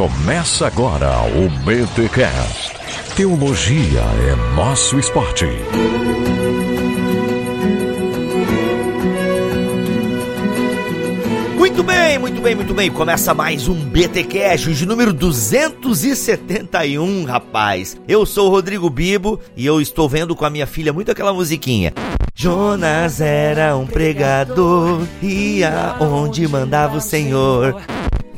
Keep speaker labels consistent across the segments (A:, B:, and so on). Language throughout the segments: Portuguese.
A: Começa agora o BTCast. Teologia é nosso esporte.
B: Muito bem, muito bem, muito bem. Começa mais um BT Cash, de número 271, rapaz. Eu sou o Rodrigo Bibo e eu estou vendo com a minha filha muito aquela musiquinha. Jonas era um pregador, ia onde mandava o Senhor.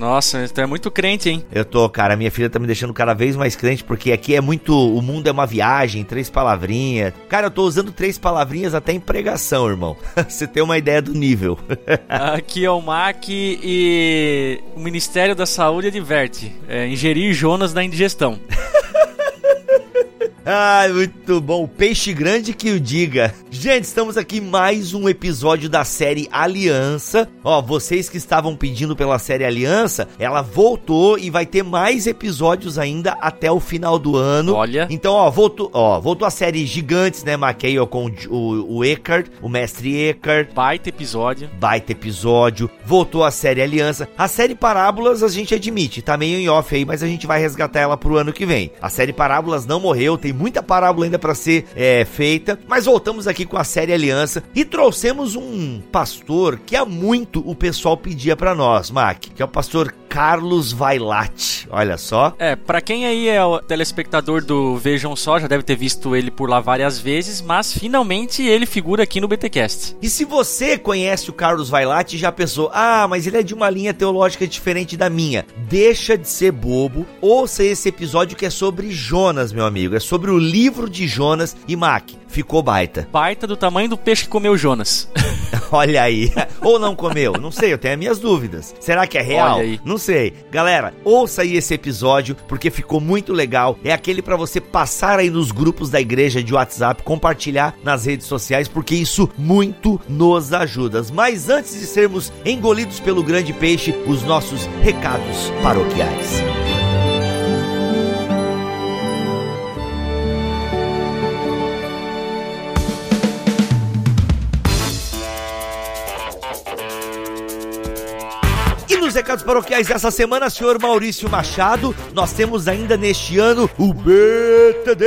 C: Nossa, tu é muito crente, hein?
B: Eu tô, cara, minha filha tá me deixando cada vez mais crente, porque aqui é muito. O mundo é uma viagem, três palavrinhas. Cara, eu tô usando três palavrinhas até em pregação, irmão. Você tem uma ideia do nível.
C: aqui é o MAC e o Ministério da Saúde adverte: é, ingerir Jonas da indigestão.
B: Ai, muito bom. Peixe grande que o diga. Gente, estamos aqui em mais um episódio da série Aliança. Ó, vocês que estavam pedindo pela série Aliança, ela voltou e vai ter mais episódios ainda até o final do ano.
C: Olha.
B: Então, ó, voltou, ó, voltou a série Gigantes, né, McKay, com o, o Eckhart, o mestre Eckhart.
C: Baita episódio.
B: Baita episódio. Voltou a série Aliança. A série Parábolas a gente admite, tá meio em off aí, mas a gente vai resgatar ela pro ano que vem. A série Parábolas não morreu, tem muita parábola ainda para ser é, feita, mas voltamos aqui com a série Aliança e trouxemos um pastor que há muito o pessoal pedia para nós, Mac, que é o pastor Carlos Vailate. Olha só.
C: É, para quem aí é o telespectador do Vejam Só, já deve ter visto ele por lá várias vezes, mas finalmente ele figura aqui no BTcast.
B: E se você conhece o Carlos Vailate e já pensou: "Ah, mas ele é de uma linha teológica diferente da minha". Deixa de ser bobo. Ouça esse episódio que é sobre Jonas, meu amigo. É sobre o livro de Jonas e Mac. Ficou baita.
C: Baita do tamanho do peixe que comeu Jonas.
B: Olha aí. Ou não comeu? Não sei, eu tenho as minhas dúvidas. Será que é real?
C: Olha aí.
B: Não sei. Galera, ouça aí esse episódio porque ficou muito legal. É aquele para você passar aí nos grupos da igreja de WhatsApp, compartilhar nas redes sociais, porque isso muito nos ajuda. Mas antes de sermos engolidos pelo grande peixe, os nossos recados paroquiais. Recados paroquiais dessa semana, senhor Maurício Machado, nós temos ainda neste ano o BTD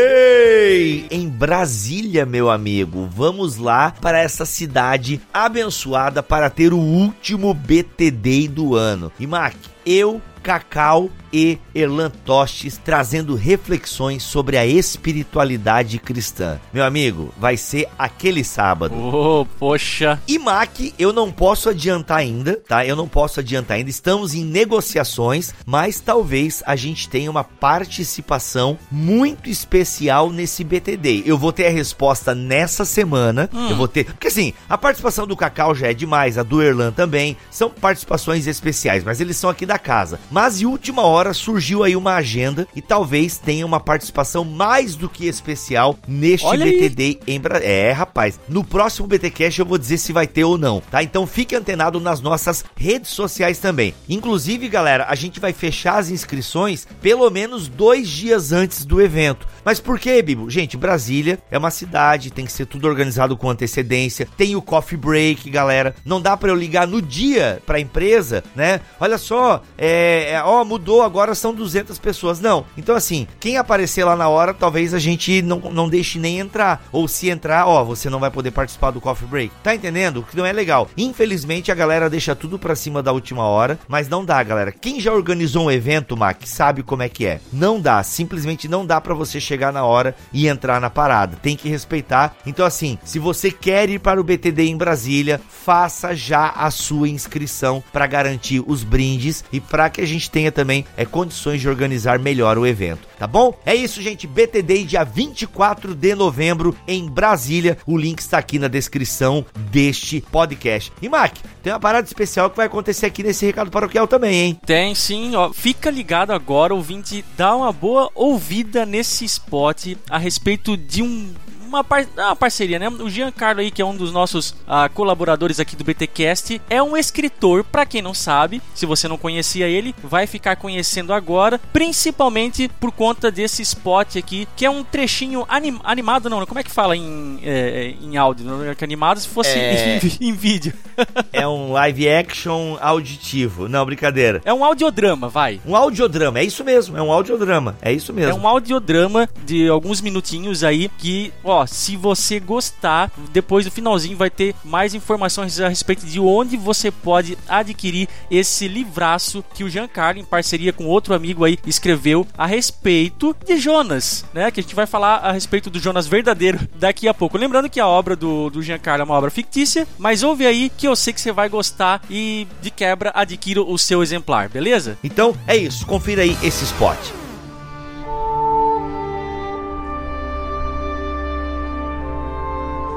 B: em Brasília, meu amigo. Vamos lá para essa cidade abençoada para ter o último BTD do ano. E Mac, eu, Cacau e Erlan Tostes trazendo reflexões sobre a espiritualidade cristã. Meu amigo, vai ser aquele sábado.
C: Oh, poxa.
B: E Mac, eu não posso adiantar ainda, tá? Eu não posso adiantar ainda. Estamos em negociações, mas talvez a gente tenha uma participação muito especial nesse BTD. Eu vou ter a resposta nessa semana. Hum. Eu vou ter. Porque assim, a participação do Cacau já é demais, a do Erlan também. São participações especiais, mas eles são aqui da casa. Mas de última hora surgiu aí uma agenda e talvez tenha uma participação mais do que especial neste
C: Olha
B: BTD
C: aí.
B: em Brasília. É, rapaz, no próximo BTcast eu vou dizer se vai ter ou não, tá? Então fique antenado nas nossas redes sociais também. Inclusive, galera, a gente vai fechar as inscrições pelo menos dois dias antes do evento. Mas por que, Bibo? Gente, Brasília é uma cidade, tem que ser tudo organizado com antecedência. Tem o coffee break, galera. Não dá para eu ligar no dia pra empresa, né? Olha só, é, é, ó, mudou, agora são 200 pessoas. Não. Então, assim, quem aparecer lá na hora, talvez a gente não, não deixe nem entrar. Ou se entrar, ó, você não vai poder participar do coffee break. Tá entendendo? Que não é legal. Infelizmente, a galera deixa tudo pra cima da última hora, mas não dá, galera. Quem já organizou um evento, Mac, sabe como é que é. Não dá, simplesmente não dá para você chegar chegar na hora e entrar na parada. Tem que respeitar. Então, assim, se você quer ir para o BTD em Brasília, faça já a sua inscrição para garantir os brindes e para que a gente tenha também é, condições de organizar melhor o evento. Tá bom? É isso, gente. BTD dia 24 de novembro em Brasília. O link está aqui na descrição deste podcast. E Mac, tem uma parada especial que vai acontecer aqui nesse recado paroquial também, hein?
C: Tem sim, ó. Fica ligado agora, ouvinte, dá uma boa ouvida nesse spot a respeito de um uma, par uma parceria, né? O Giancarlo aí, que é um dos nossos uh, colaboradores aqui do BTcast, é um escritor, para quem não sabe, se você não conhecia ele, vai ficar conhecendo agora, principalmente por conta desse spot aqui, que é um trechinho anim animado, não, como é que fala em, é, em áudio? Não é que animado se fosse é... em, em, vídeo.
B: é um live action auditivo. Não, brincadeira.
C: É um audiodrama, vai.
B: Um audiodrama, é isso mesmo, é um audiodrama, é isso mesmo.
C: É um audiodrama de alguns minutinhos aí que, ó, se você gostar, depois do finalzinho vai ter mais informações a respeito de onde você pode adquirir esse livraço que o Giancarlo, em parceria com outro amigo aí, escreveu a respeito de Jonas, né? Que a gente vai falar a respeito do Jonas verdadeiro daqui a pouco. Lembrando que a obra do, do Giancarlo é uma obra fictícia, mas ouve aí que eu sei que você vai gostar e de quebra adquira o seu exemplar, beleza?
B: Então é isso, confira aí esse spot.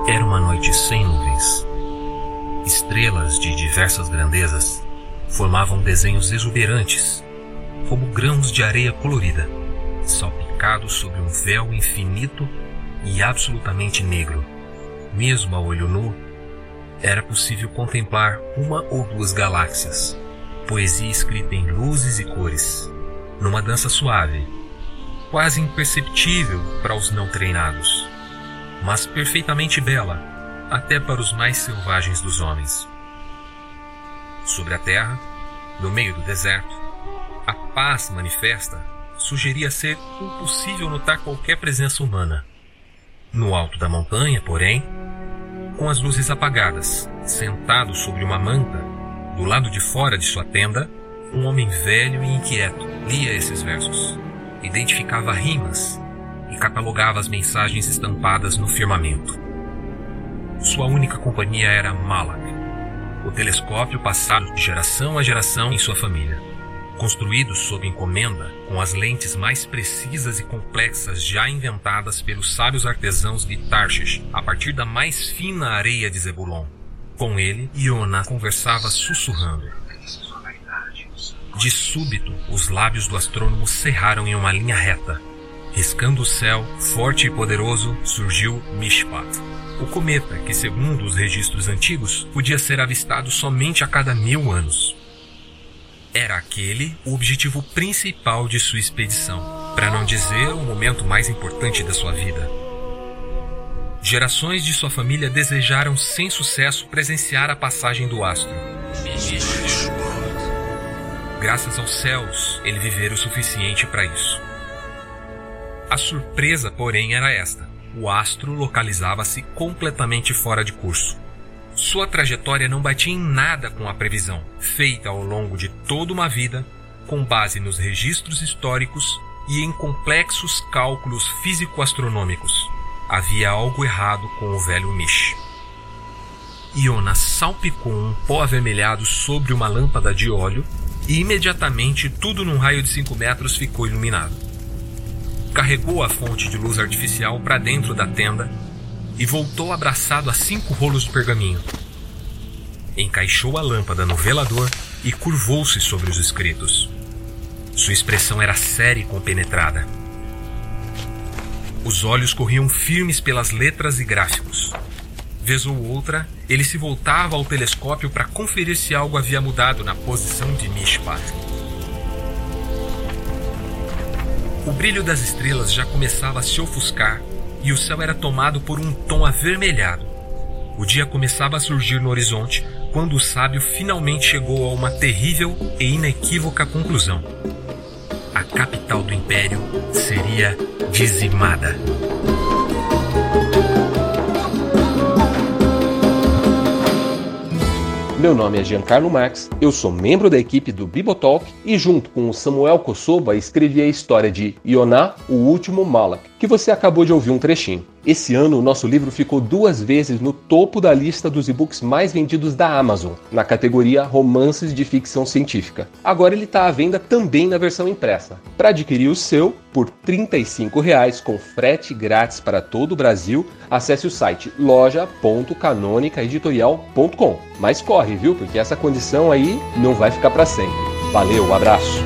D: Era uma noite sem nuvens. Estrelas de diversas grandezas formavam desenhos exuberantes, como grãos de areia colorida, salpicados sobre um véu infinito e absolutamente negro. Mesmo a olho nu, era possível contemplar uma ou duas galáxias, poesia escrita em luzes e cores, numa dança suave, quase imperceptível para os não treinados, mas perfeitamente bela até para os mais selvagens dos homens. Sobre a terra, no meio do deserto, a paz manifesta sugeria ser impossível notar qualquer presença humana. No alto da montanha, porém, com as luzes apagadas, sentado sobre uma manta, do lado de fora de sua tenda, um homem velho e inquieto lia esses versos, identificava rimas e catalogava as mensagens estampadas no firmamento. Sua única companhia era Malak, o telescópio passado de geração a geração em sua família construído sob encomenda com as lentes mais precisas e complexas já inventadas pelos sábios artesãos de Tarshish a partir da mais fina areia de Zebulon. Com ele, Iona conversava sussurrando. De súbito, os lábios do astrônomo cerraram em uma linha reta. Riscando o céu, forte e poderoso, surgiu Mishpat, o cometa que, segundo os registros antigos, podia ser avistado somente a cada mil anos. Era aquele o objetivo principal de sua expedição, para não dizer o momento mais importante da sua vida. Gerações de sua família desejaram sem sucesso presenciar a passagem do astro. Graças aos céus, ele vivera o suficiente para isso. A surpresa, porém, era esta: o astro localizava-se completamente fora de curso. Sua trajetória não batia em nada com a previsão, feita ao longo de toda uma vida, com base nos registros históricos e em complexos cálculos físico-astronômicos. Havia algo errado com o velho Mish. Iona salpicou um pó avermelhado sobre uma lâmpada de óleo e imediatamente tudo num raio de 5 metros ficou iluminado. Carregou a fonte de luz artificial para dentro da tenda e voltou abraçado a cinco rolos de pergaminho. Encaixou a lâmpada no velador e curvou-se sobre os escritos. Sua expressão era séria e compenetrada. Os olhos corriam firmes pelas letras e gráficos. Vez ou outra, ele se voltava ao telescópio para conferir se algo havia mudado na posição de Mishpat. O brilho das estrelas já começava a se ofuscar e o céu era tomado por um tom avermelhado. O dia começava a surgir no horizonte quando o sábio finalmente chegou a uma terrível e inequívoca conclusão. A capital do império seria dizimada.
E: Meu nome é Giancarlo Marx, eu sou membro da equipe do Bibotalk e junto com o Samuel Kosoba escrevi a história de Ioná, o último Malak, que você acabou de ouvir um trechinho. Esse ano, o nosso livro ficou duas vezes no topo da lista dos e-books mais vendidos da Amazon, na categoria Romances de Ficção Científica. Agora ele está à venda também na versão impressa. Para adquirir o seu, por R$ 35,00 com frete grátis para todo o Brasil, acesse o site loja.canonicaeditorial.com. Mas corre, viu? Porque essa condição aí não vai ficar para sempre. Valeu, um abraço!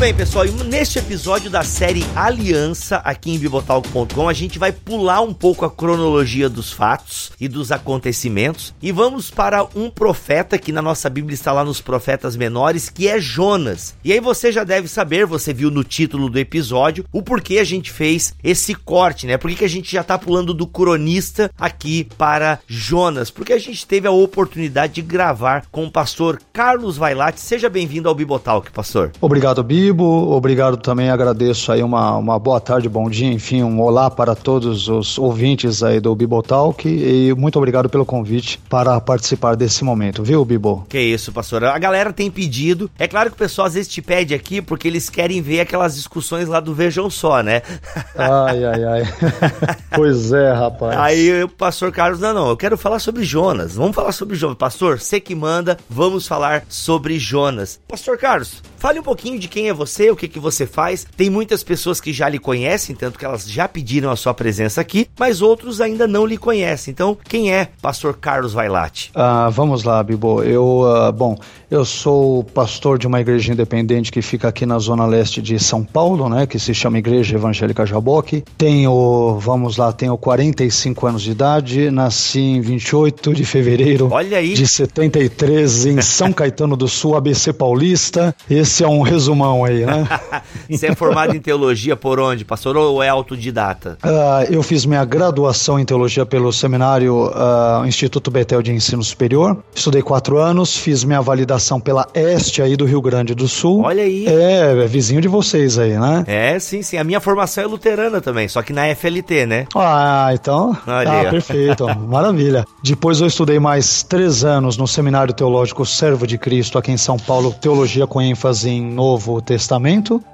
B: Bem, pessoal, e neste episódio da série Aliança, aqui em Bibotalk.com, a gente vai pular um pouco a cronologia dos fatos e dos acontecimentos e vamos para um profeta que na nossa Bíblia está lá nos profetas menores, que é Jonas. E aí você já deve saber, você viu no título do episódio, o porquê a gente fez esse corte, né? Por que, que a gente já tá pulando do cronista aqui para Jonas? Porque a gente teve a oportunidade de gravar com o pastor Carlos Vailate. Seja bem-vindo ao Bibotalk, pastor.
F: Obrigado, Bibo. Obrigado também, agradeço aí uma, uma boa tarde, bom dia, enfim, um olá para todos os ouvintes aí do Bibotalk e muito obrigado pelo convite para participar desse momento, viu, Bibo?
B: Que isso, pastor. A galera tem pedido. É claro que o pessoal às vezes te pede aqui porque eles querem ver aquelas discussões lá do Vejam Só, né?
F: Ai, ai, ai. pois é, rapaz.
B: Aí o pastor Carlos, não, não, eu quero falar sobre Jonas. Vamos falar sobre Jonas. Pastor, você que manda, vamos falar sobre Jonas. Pastor Carlos, fale um pouquinho de quem é você, o que, que você faz. Tem muitas pessoas que já lhe conhecem, tanto que elas já pediram a sua presença aqui, mas outros ainda não lhe conhecem. Então, quem é Pastor Carlos Vailate?
F: Ah, vamos lá, Bibo. Eu, uh, bom, eu sou pastor de uma igreja independente que fica aqui na zona leste de São Paulo, né, que se chama Igreja Evangélica Jaboque. Tenho, vamos lá, tenho 45 anos de idade, nasci em 28 de fevereiro
B: Olha aí.
F: de 73 em São Caetano do Sul, ABC Paulista. Esse é um resumão aí, né?
B: Você é formado em teologia por onde, pastor, ou é autodidata?
F: Ah, eu fiz minha graduação em teologia pelo seminário ah, Instituto Betel de Ensino Superior. Estudei quatro anos, fiz minha validação pela Este aí do Rio Grande do Sul.
B: Olha aí.
F: É, é vizinho de vocês aí, né?
B: É, sim, sim. A minha formação é luterana também, só que na FLT, né?
F: Ah, então.
B: Olha aí,
F: ah,
B: ó.
F: perfeito. Maravilha. Depois eu estudei mais três anos no Seminário Teológico Servo de Cristo, aqui em São Paulo, teologia com ênfase em Novo Testamento.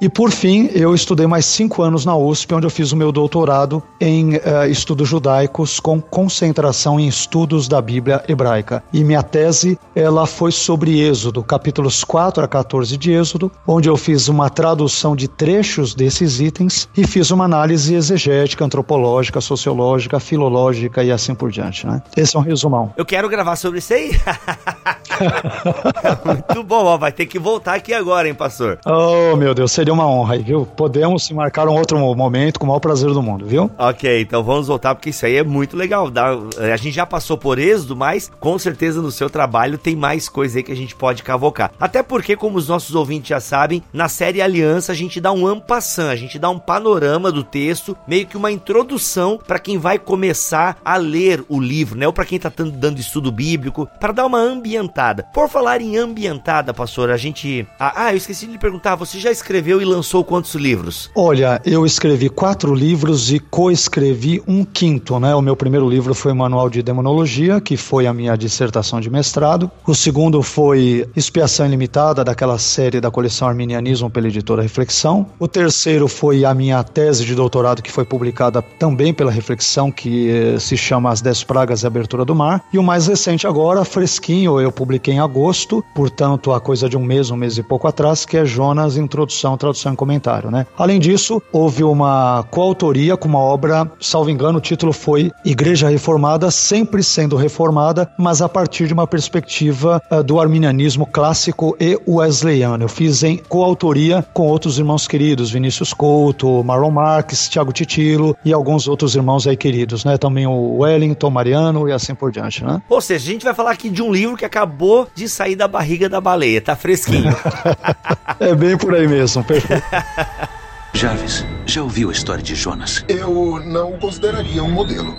F: E por fim, eu estudei mais cinco anos na USP, onde eu fiz o meu doutorado em eh, estudos judaicos com concentração em estudos da Bíblia hebraica. E minha tese, ela foi sobre Êxodo, capítulos 4 a 14 de Êxodo, onde eu fiz uma tradução de trechos desses itens e fiz uma análise exegética, antropológica, sociológica, filológica e assim por diante, né? Esse é um resumão.
B: Eu quero gravar sobre isso aí. Muito bom, ó. Vai ter que voltar aqui agora, hein, pastor?
F: Oh, meu Deus, seria uma honra viu? Podemos marcar um outro momento com o maior prazer do mundo, viu?
B: Ok, então vamos voltar porque isso aí é muito legal. Dá- a gente já passou por êxodo, mas com certeza no seu trabalho tem mais coisa aí que a gente pode cavocar. Até porque, como os nossos ouvintes já sabem, na série Aliança a gente dá um ampassant, a gente dá um panorama do texto, meio que uma introdução para quem vai começar a ler o livro, né? Ou para quem tá dando estudo bíblico, para dar uma ambientada. Por falar em ambientada, pastor, a gente. Ah, ah, eu esqueci de lhe perguntar, você já escreveu e lançou quantos livros?
F: Olha, eu escrevi quatro livros e coescrevi um quinto, né? O meu primeiro livro foi o Manual de Demonologia, que foi a minha dissertação de mestrado. O segundo foi Expiação Ilimitada, daquela série da coleção Arminianismo pela editora Reflexão. O terceiro foi a minha tese de doutorado, que foi publicada também pela Reflexão, que eh, se chama As Dez Pragas e a Abertura do Mar. E o mais recente agora, fresquinho, eu publiquei em agosto, portanto, a coisa de um mês, um mês e pouco atrás, que é Jonas, Introdução, Tradução e Comentário, né? Além disso, houve uma coautoria com uma obra, salvo engano, o título foi Igreja Reformada, sempre sendo reformada, mas a partir de uma perspectiva ah, do arminianismo clássico e wesleyano. Eu fiz em coautoria com outros irmãos queridos, Vinícius Couto, Marlon Marques, Tiago Titilo e alguns outros irmãos aí queridos, né? Também o Wellington, Mariano e assim por diante, né?
B: Ou seja, a gente vai falar aqui de um livro que acabou de sair da barriga da baleia, tá fresquinho.
F: É bem por aí mesmo, perfeito.
G: Jarvis, já ouviu a história de Jonas?
H: Eu não o consideraria um modelo.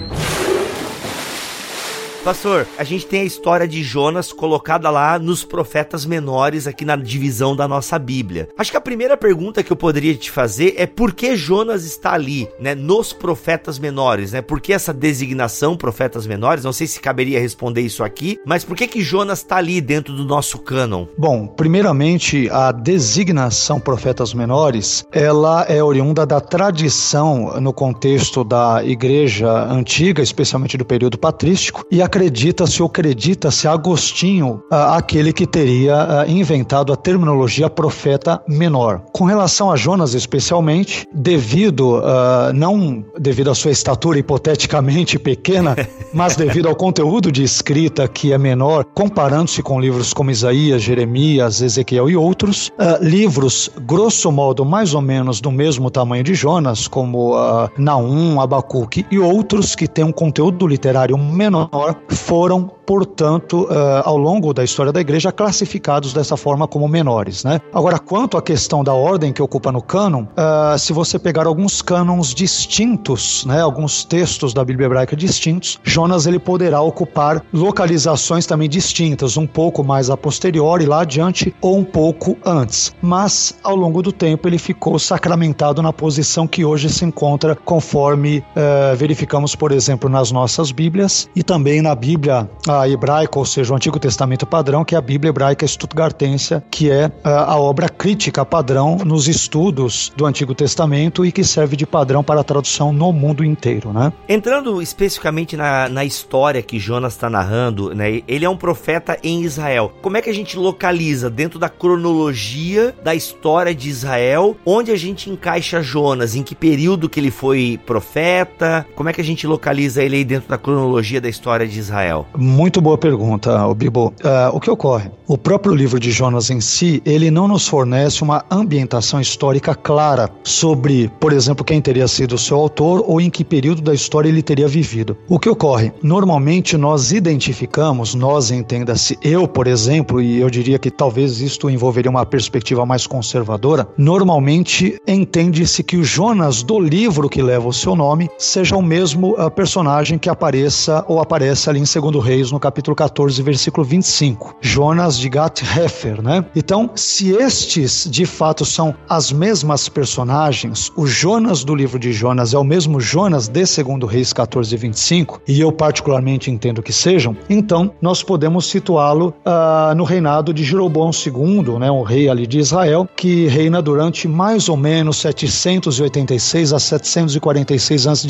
B: Pastor, a gente tem a história de Jonas colocada lá nos profetas menores aqui na divisão da nossa Bíblia. Acho que a primeira pergunta que eu poderia te fazer é por que Jonas está ali, né, nos profetas menores, né? Por que essa designação profetas menores? Não sei se caberia responder isso aqui, mas por que que Jonas está ali dentro do nosso cânon?
F: Bom, primeiramente, a designação profetas menores, ela é oriunda da tradição no contexto da igreja antiga, especialmente do período patrístico, e acredita-se ou acredita-se Agostinho, ah, aquele que teria ah, inventado a terminologia profeta menor. Com relação a Jonas especialmente, devido, uh, não devido à sua estatura hipoteticamente pequena, mas devido ao conteúdo de escrita que é menor, comparando-se com livros como Isaías, Jeremias, Ezequiel e outros, livros, grosso modo, mais ou menos do mesmo tamanho de Jonas, como Naum, Abacuque e outros que têm um conteúdo literário menor, foram portanto, uh, ao longo da história da igreja, classificados dessa forma como menores. Né? Agora, quanto à questão da ordem que ocupa no cânon, uh, se você pegar alguns cânons distintos, né, alguns textos da Bíblia hebraica distintos, Jonas ele poderá ocupar localizações também distintas, um pouco mais a posteriori, lá adiante, ou um pouco antes. Mas, ao longo do tempo, ele ficou sacramentado na posição que hoje se encontra, conforme uh, verificamos, por exemplo, nas nossas Bíblias e também na Bíblia hebraica, ou seja, o Antigo Testamento padrão, que é a Bíblia hebraica Stuttgartense, que é a obra crítica padrão nos estudos do Antigo Testamento e que serve de padrão para a tradução no mundo inteiro, né?
B: Entrando especificamente na, na história que Jonas está narrando, né? Ele é um profeta em Israel. Como é que a gente localiza dentro da cronologia da história de Israel, onde a gente encaixa Jonas, em que período que ele foi profeta? Como é que a gente localiza ele aí dentro da cronologia da história de Israel?
F: Muito boa pergunta, Bibo. Uh, o que ocorre? O próprio livro de Jonas em si, ele não nos fornece uma ambientação histórica clara sobre, por exemplo, quem teria sido o seu autor ou em que período da história ele teria vivido. O que ocorre? Normalmente nós identificamos, nós entenda-se, eu, por exemplo, e eu diria que talvez isto envolveria uma perspectiva mais conservadora, normalmente entende-se que o Jonas do livro que leva o seu nome seja o mesmo uh, personagem que apareça ou aparece ali em Segundo Reis no capítulo 14, versículo 25. Jonas de Gath-Hefer, né? Então, se estes de fato são as mesmas personagens, o Jonas do livro de Jonas é o mesmo Jonas de segundo Reis 14, 25, e eu particularmente entendo que sejam, então nós podemos situá-lo uh, no reinado de Jeroboão II, né, um rei ali de Israel, que reina durante mais ou menos 786 a 746 a.C.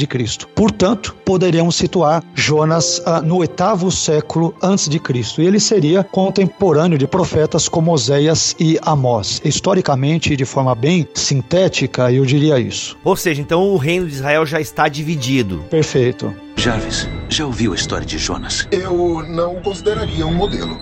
F: Portanto, poderíamos situar Jonas uh, no oitavo século antes de Cristo. E ele seria contemporâneo de profetas como Oséias e Amós. Historicamente, de forma bem sintética, eu diria isso.
B: Ou seja, então o reino de Israel já está dividido.
F: Perfeito.
G: Jarvis, já ouviu a história de Jonas?
H: Eu não consideraria um modelo.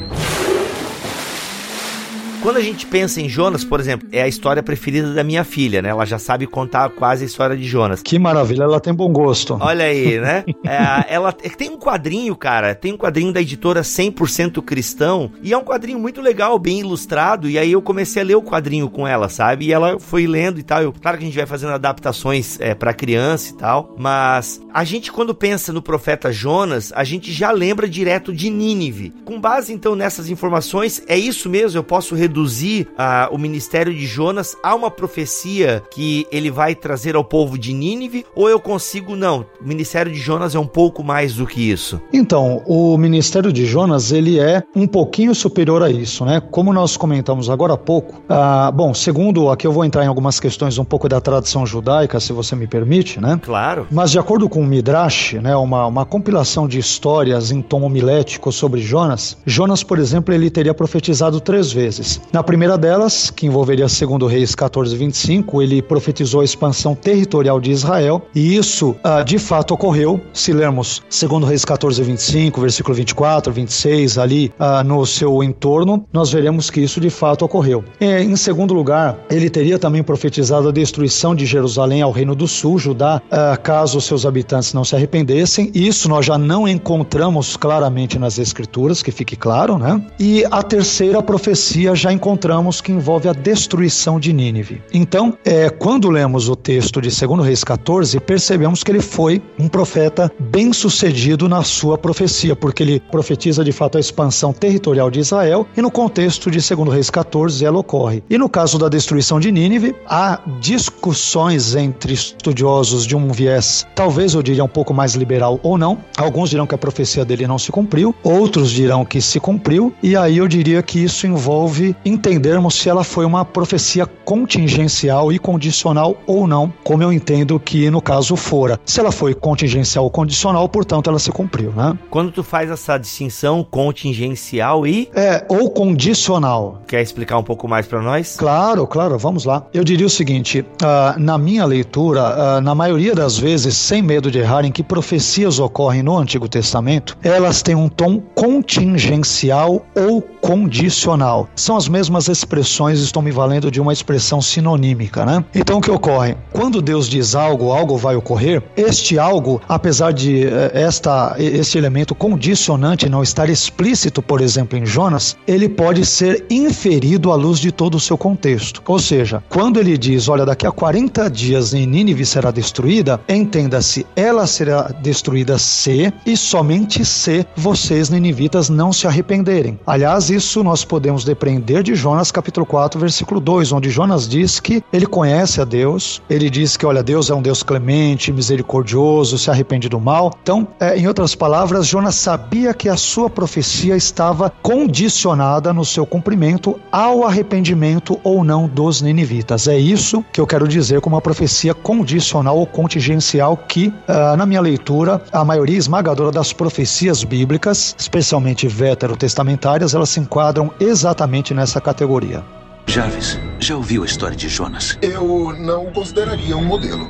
B: Quando a gente pensa em Jonas, por exemplo, é a história preferida da minha filha, né? Ela já sabe contar quase a história de Jonas.
F: Que maravilha, ela tem bom gosto.
B: Olha aí, né? é, ela tem um quadrinho, cara, tem um quadrinho da editora 100% Cristão, e é um quadrinho muito legal, bem ilustrado, e aí eu comecei a ler o quadrinho com ela, sabe? E ela foi lendo e tal. Eu, claro que a gente vai fazendo adaptações é, para criança e tal, mas a gente quando pensa no profeta Jonas, a gente já lembra direto de Nínive. Com base então nessas informações, é isso mesmo, eu posso reduzir reduzir uh, o ministério de Jonas a uma profecia que ele vai trazer ao povo de Nínive? Ou eu consigo, não, o ministério de Jonas é um pouco mais do que isso?
F: Então, o ministério de Jonas, ele é um pouquinho superior a isso, né? Como nós comentamos agora há pouco, uh, bom, segundo, aqui eu vou entrar em algumas questões um pouco da tradição judaica, se você me permite, né?
B: Claro.
F: Mas de acordo com o Midrash, né, uma, uma compilação de histórias em tom homilético sobre Jonas, Jonas, por exemplo, ele teria profetizado três vezes. Na primeira delas, que envolveria segundo Reis 14:25, ele profetizou a expansão territorial de Israel, e isso ah, de fato ocorreu. Se lermos segundo Reis 14:25, versículo 24, 26 ali ah, no seu entorno, nós veremos que isso de fato ocorreu. E, em segundo lugar, ele teria também profetizado a destruição de Jerusalém ao reino do sul, Judá, ah, caso seus habitantes não se arrependessem. Isso nós já não encontramos claramente nas escrituras, que fique claro, né? E a terceira profecia já encontramos que envolve a destruição de Nínive. Então, é, quando lemos o texto de 2 Reis 14, percebemos que ele foi um profeta bem sucedido na sua profecia, porque ele profetiza de fato a expansão territorial de Israel e no contexto de 2 Reis 14 ela ocorre. E no caso da destruição de Nínive, há discussões entre estudiosos de um viés, talvez eu diria um pouco mais liberal ou não. Alguns dirão que a profecia dele não se cumpriu, outros dirão que se cumpriu, e aí eu diria que isso envolve e entendermos se ela foi uma profecia contingencial e condicional ou não, como eu entendo que no caso fora. Se ela foi contingencial ou condicional, portanto ela se cumpriu, né?
B: Quando tu faz essa distinção contingencial e
F: É, ou condicional.
B: quer explicar um pouco mais pra nós?
F: Claro, claro, vamos lá. Eu diria o seguinte: ah, na minha leitura, ah, na maioria das vezes, sem medo de errar, em que profecias ocorrem no Antigo Testamento, elas têm um tom contingencial ou condicional. São as mesmas expressões, estou me valendo de uma expressão sinonímica, né? Então o que ocorre? Quando Deus diz algo, algo vai ocorrer, este algo, apesar de eh, esta, este elemento condicionante não estar explícito, por exemplo, em Jonas, ele pode ser inferido à luz de todo o seu contexto. Ou seja, quando ele diz, olha, daqui a 40 dias em Nínive será destruída, entenda-se, ela será destruída se e somente se vocês ninivitas não se arrependerem. Aliás, isso nós podemos depreender de Jonas capítulo 4, versículo 2, onde Jonas diz que ele conhece a Deus, ele diz que, olha, Deus é um Deus clemente, misericordioso, se arrepende do mal. Então, é, em outras palavras, Jonas sabia que a sua profecia estava condicionada no seu cumprimento ao arrependimento ou não dos ninivitas. É isso que eu quero dizer com uma profecia condicional ou contingencial que, ah, na minha leitura, a maioria esmagadora das profecias bíblicas, especialmente veterotestamentárias, elas se enquadram exatamente nessa categoria.
G: Jarvis, já ouviu a história de Jonas?
H: Eu não o consideraria um modelo.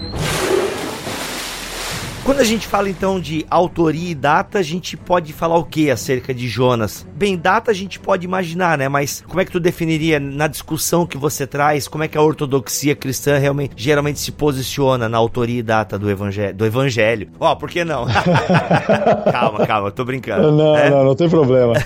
B: Quando a gente fala então de autoria e data, a gente pode falar o que acerca de Jonas? Bem, data a gente pode imaginar, né? Mas como é que tu definiria na discussão que você traz? Como é que a ortodoxia cristã realmente geralmente se posiciona na autoria e data do evangelho? Do evangelho? Ó, por que não? calma, calma, eu tô brincando.
F: Não,
B: né?
F: não, não tem problema.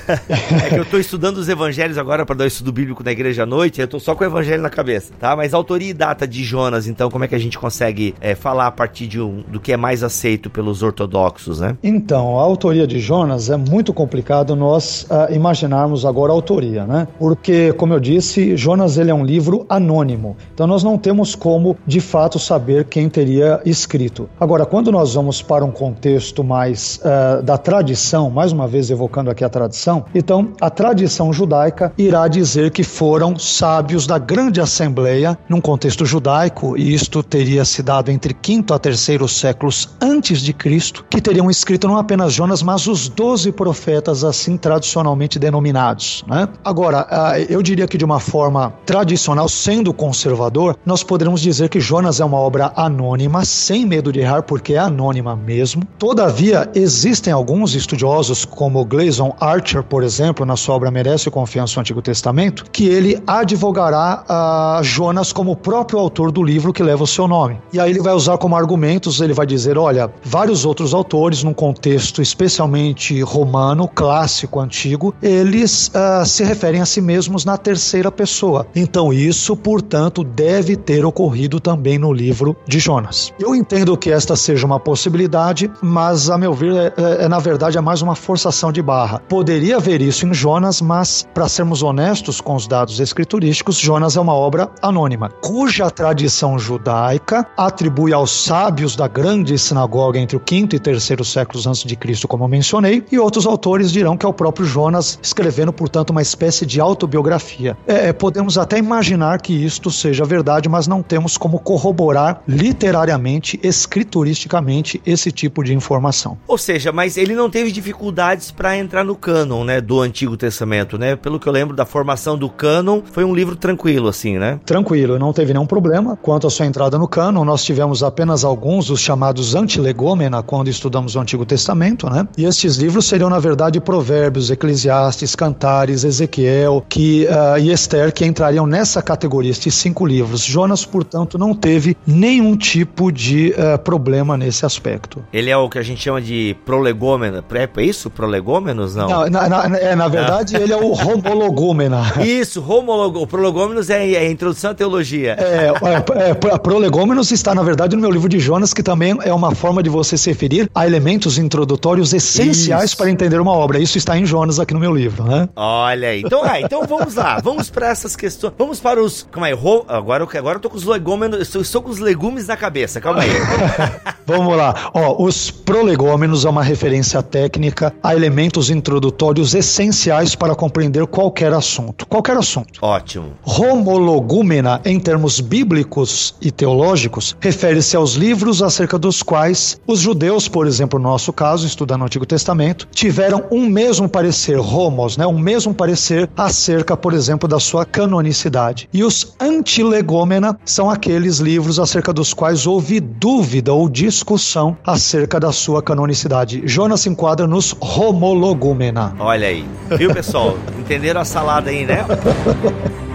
B: É que eu tô estudando os evangelhos agora para dar o estudo bíblico na igreja à noite, eu tô só com o evangelho na cabeça, tá? Mas autoria e data de Jonas, então, como é que a gente consegue é, falar a partir de um, do que é mais aceito pelos ortodoxos, né?
F: Então, a autoria de Jonas é muito complicado nós ah, imaginarmos agora a autoria, né? Porque, como eu disse, Jonas ele é um livro anônimo. Então, nós não temos como, de fato, saber quem teria escrito. Agora, quando nós vamos para um contexto mais ah, da tradição, mais uma vez evocando aqui a tradição, então a tradição judaica irá dizer que foram sábios da grande assembleia num contexto judaico, e isto teria se dado entre quinto a terceiro séculos antes de Cristo, que teriam escrito não apenas Jonas, mas os doze profetas assim tradicionalmente denominados. Né? Agora, ah, eu diria que de uma forma tradicional, sendo conservador, nós poderíamos dizer que Jonas é uma obra anônima, sem medo de errar, porque é anônima mesmo. Todavia, existem alguns estudiosos, como Gleason Archer, por exemplo, na sua obra Merece Confiança no Antigo Testamento, que ele advogará a Jonas como o próprio autor do livro que leva o seu nome. E aí ele vai usar como argumentos, ele vai dizer, olha, vários outros autores, num contexto especialmente romano, clássico, antigo, eles ah, se referem a si mesmos na terceira pessoa. Então isso, portanto, deve ter ocorrido também no livro de Jonas. Eu entendo que esta seja uma possibilidade, mas a meu ver é, é, é, na verdade é mais uma forçação de barra. Poderia haver isso em Jonas, mas para sermos honestos com os dados escriturísticos, Jonas é uma obra anônima, cuja tradição judaica atribui aos sábios da grande sinagoga entre o quinto e terceiro séculos antes de Cristo, como mencionei, e outros autores dirão que é o próprio Jonas escrevendo, portanto, uma espécie de autobiografia. É, podemos até imaginar que isto seja verdade, mas não temos como corroborar literariamente, escrituristicamente, esse tipo de informação.
B: Ou seja, mas ele não teve dificuldades para entrar no cânon, né, do Antigo Testamento, né? Pelo que eu lembro da formação do cânon, foi um livro tranquilo assim, né?
F: Tranquilo, não teve nenhum problema. Quanto à sua entrada no cânon, nós tivemos apenas alguns, os chamados antilegômena, quando estudamos o Antigo Testamento, né? E estes livros seriam, na verdade, Provérbios, Eclesiastes, Cantares, Ezequiel que, uh, e Esther, que entrariam nessa categoria, estes cinco livros. Jonas, portanto, não teve nenhum tipo de uh, problema nesse aspecto.
B: Ele é o que a gente chama de prolegômena. É isso? Prolegômenos? Não.
F: não na, na, é, na verdade, ele é o homologômena.
B: Isso, homologo, o prolegômenos é, é a introdução à teologia.
F: É, é, é, prolegômenos está, na verdade, no meu livro de Jonas, que também é uma forma de você se referir a elementos introdutórios essenciais Isso. para entender uma obra. Isso está em Jonas aqui no meu livro, né?
B: Olha aí. Então, ah, então vamos lá. Vamos para essas questões. Vamos para os. Calma aí. Ro... Agora, agora eu tô com os legômenos. Estou, estou com os legumes na cabeça. Calma aí.
F: Vamos lá. Ó, os prolegômenos é uma referência técnica a elementos introdutórios essenciais para compreender qualquer assunto. Qualquer assunto.
B: Ótimo.
F: Homologúmena, em termos bíblicos e teológicos, refere-se aos livros acerca dos quais os judeus, por exemplo, no nosso caso, estudando o Antigo Testamento, tiveram um mesmo parecer, homos, né, um mesmo parecer acerca, por exemplo, da sua canonicidade. E os antilegômena são aqueles livros acerca dos quais houve dúvida ou discussão acerca da sua canonicidade. Jonas se enquadra nos homologúmena.
B: Olha aí. Viu, pessoal? Entenderam a salada aí, né?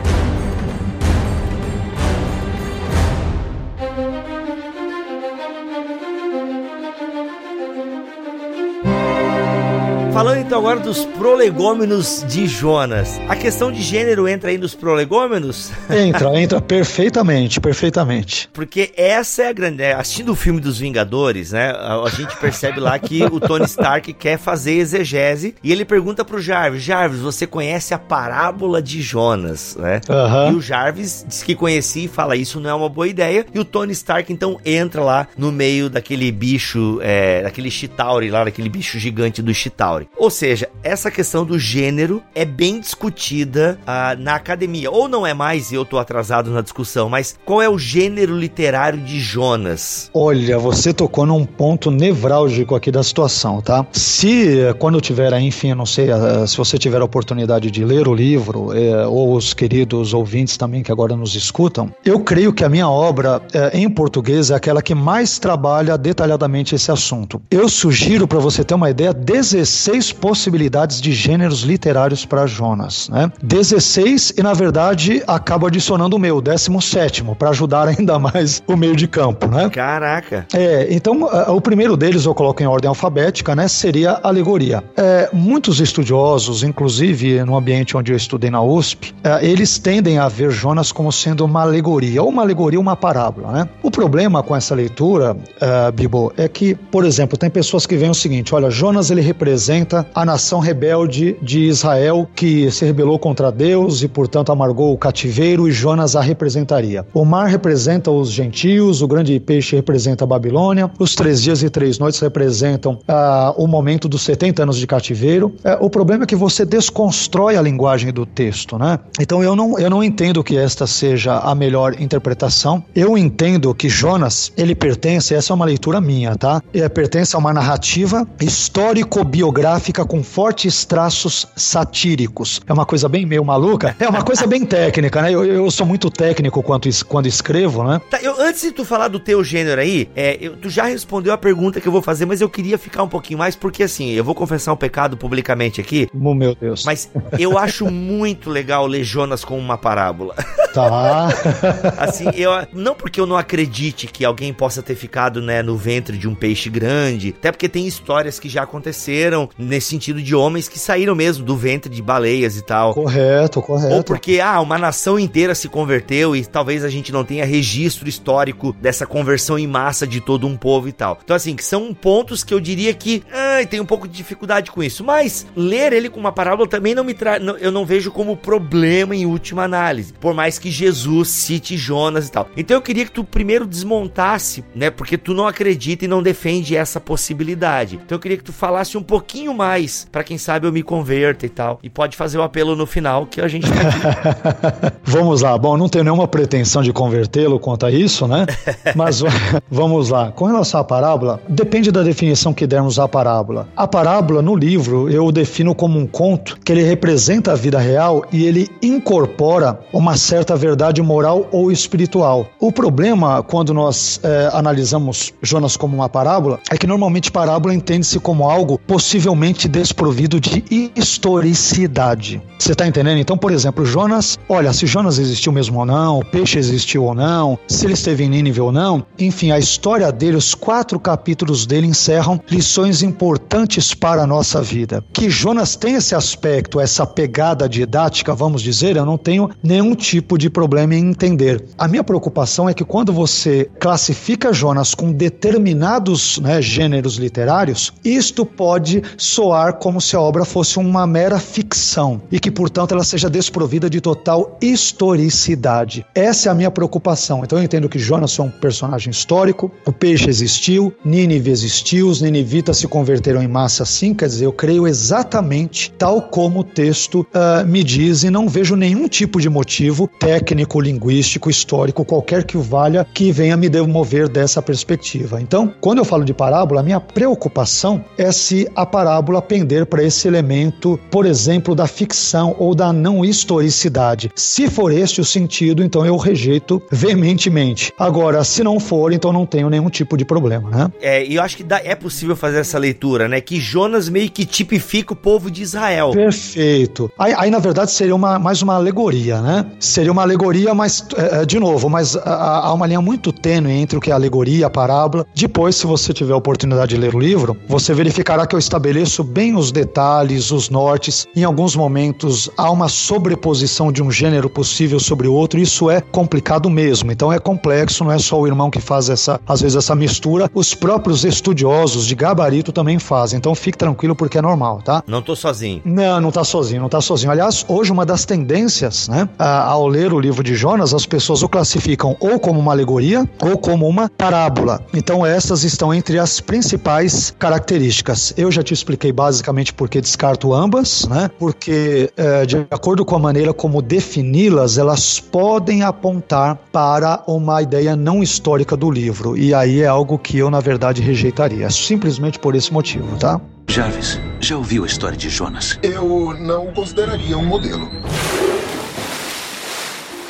B: Falando então agora dos prolegômenos de Jonas. A questão de gênero entra aí nos prolegômenos?
F: Entra, entra perfeitamente, perfeitamente.
B: Porque essa é a grande. é, Assistindo o filme dos Vingadores, né? A, gente percebe lá que o Tony Stark quer fazer exegese e ele pergunta pro Jarvis: Jarvis, você conhece a parábola de Jonas, né?
F: Aham.
B: E o Jarvis diz que conhecia e fala: Isso não é uma boa ideia. E o Tony Stark então entra lá no meio daquele bicho, é, daquele Chitauri lá, daquele bicho gigante do Chitauri. Ou seja, essa questão do gênero é bem discutida ah, na academia. Ou não é mais, e eu tô atrasado na discussão, mas qual é o gênero literário de Jonas?
F: Olha, você tocou num ponto nevrálgico aqui da situação, tá? Se eh, quando eu tiver, enfim, eu não sei, eh, se você tiver a oportunidade de ler o livro, eh, ou os queridos ouvintes também que agora nos escutam, eu creio que a minha obra em português é aquela que mais trabalha detalhadamente esse assunto. Eu sugiro, para você ter uma ideia, 16 possibilidades de gêneros literários para Jonas, né? 16 e na verdade acabo adicionando o meu, 17 para ajudar ainda mais o meio de campo, né?
B: Caraca!
F: É, então o primeiro deles eu coloco em ordem alfabética, né? Seria alegoria. É, muitos estudiosos, inclusive no ambiente onde eu estudei na USP, é, eles tendem a ver Jonas como sendo uma alegoria, ou uma alegoria, uma parábola, né? O problema com essa leitura, é, Bibo, é que, por exemplo, tem pessoas que veem o seguinte: olha, Jonas ele representa a nação rebelde de Israel que se rebelou contra Deus e, portanto, amargou o cativeiro, e Jonas a representaria. O mar representa os gentios, o grande peixe representa a Babilônia, os três dias e três noites representam ah, o momento dos 70 anos de cativeiro. É, o problema é que você desconstrói a linguagem do texto, né? Então eu não, eu não entendo que esta seja a melhor interpretação. Eu entendo que Jonas, ele pertence, essa é uma leitura minha, tá? Ele pertence a uma narrativa histórico-biográfica com fortes traços satíricos. É uma coisa bem meio maluca, é uma coisa bem técnica, né? Eu, eu sou muito técnico quando, es- quando escrevo, né?
B: Tá, eu, antes de tu falar do teu gênero aí, é, eu- tu já respondeu a pergunta que eu vou fazer, mas eu queria ficar um pouquinho mais, porque assim, eu vou confessar um pecado publicamente aqui,
F: Oh, meu Deus.
B: mas eu acho muito legal ler Jonas como uma parábola.
F: Tá.
B: Assim, eu não porque eu não acredite que alguém possa ter ficado, né, no ventre de um peixe grande, até porque tem histórias que já aconteceram nesse sentido de homens que saíram mesmo do ventre de baleias e tal.
F: correto, correto.
B: Ou porque, ah, uma nação inteira se converteu e talvez a gente não tenha registro histórico dessa conversão em massa de todo um povo e tal. Então, assim, que são pontos que eu diria que, ai, tem um pouco de dificuldade com isso. Mas, ler ele com uma parábola também não me traz, eu não vejo como problema em última análise. Por mais que Jesus cite Jonas e tal. Então, eu queria que tu primeiro desmontasse, né, porque tu não acredita e não defende essa possibilidade. Então, eu queria que tu falasse um pouquinho mais, pra quem sabe eu me converta e tal. E pode fazer o apelo no final, que a gente tá aqui.
F: Vamos lá. Bom, não tenho nenhuma pretensão de convertê-lo quanto a isso, né? Mas vamos lá. Com relação à parábola, depende da definição que dermos à parábola. A parábola, no livro, eu o defino como um conto que ele representa a vida real e ele incorpora uma certa verdade moral ou espiritual. O problema, quando nós eh, analisamos Jonas como uma parábola, é que normalmente parábola entende-se como algo possivelmente desprovido de historicidade. Você está entendendo? Então, por exemplo, Jonas, olha, se Jonas existiu mesmo ou não, o peixe existiu ou não, se ele esteve em Nínive ou não, enfim, a história dele, os quatro capítulos dele encerram lições importantes para a nossa vida. Que Jonas tem esse aspecto, essa pegada didática, vamos dizer, eu não tenho nenhum tipo de problema em entender. A minha preocupação é que quando você classifica Jonas com determinados né, gêneros literários, isto pode soar como se a obra fosse uma mera ficção e que, portanto, ela seja desprovida de total historicidade. Essa é a minha preocupação. Então eu entendo que Jonas foi um personagem histórico, o peixe existiu, Nínive existiu, os ninivitas se converteram em massa sim, quer dizer, eu creio exatamente tal como o texto uh, me diz e não vejo nenhum tipo de motivo técnico, linguístico, histórico, qualquer que o valha, que venha me demover dessa perspectiva. Então, quando eu falo de parábola, a minha preocupação é se a parábola pender para esse elemento, por exemplo, da ficção ou da não historicidade. Se for este o sentido, então eu rejeito veementemente. Agora, se não for, então não tenho nenhum tipo de problema, né?
B: É, e eu acho que dá, é possível fazer essa leitura, né? Que Jonas meio que tipifica o povo de Israel.
F: Perfeito. Aí, aí na verdade, seria uma, mais uma alegoria, né? Seria uma alegoria, mas, é, é de novo, mas há uma linha muito tênue entre o que é alegoria e a parábola. Depois, se você tiver a oportunidade de ler o livro, você verificará que eu estabeleço bem os detalhes, os nortes. Em alguns momentos, há uma sobreposição de um gênero possível sobre o outro. Isso é complicado mesmo. Então, é complexo, não é só o irmão que faz essa, às vezes, essa mistura. Os próprios estudiosos de gabarito também fazem. Então, fique tranquilo porque é normal, tá?
B: Não tô sozinho.
F: Não, não tá sozinho, não tá sozinho. Aliás, hoje uma das tendências, né, ao ler o livro de Jonas, as pessoas o classificam ou como uma alegoria ou como uma parábola. Então, essas estão entre as principais características. Eu já te expliquei basicamente por que descarto ambas, né? Porque, é, de acordo com a maneira como defini-las, elas podem apontar para uma ideia não histórica do livro. E aí é algo que eu, na verdade, rejeitaria. Simplesmente por esse motivo, tá?
G: Jarvis, já ouviu a história de Jonas?
H: Eu não o consideraria um modelo.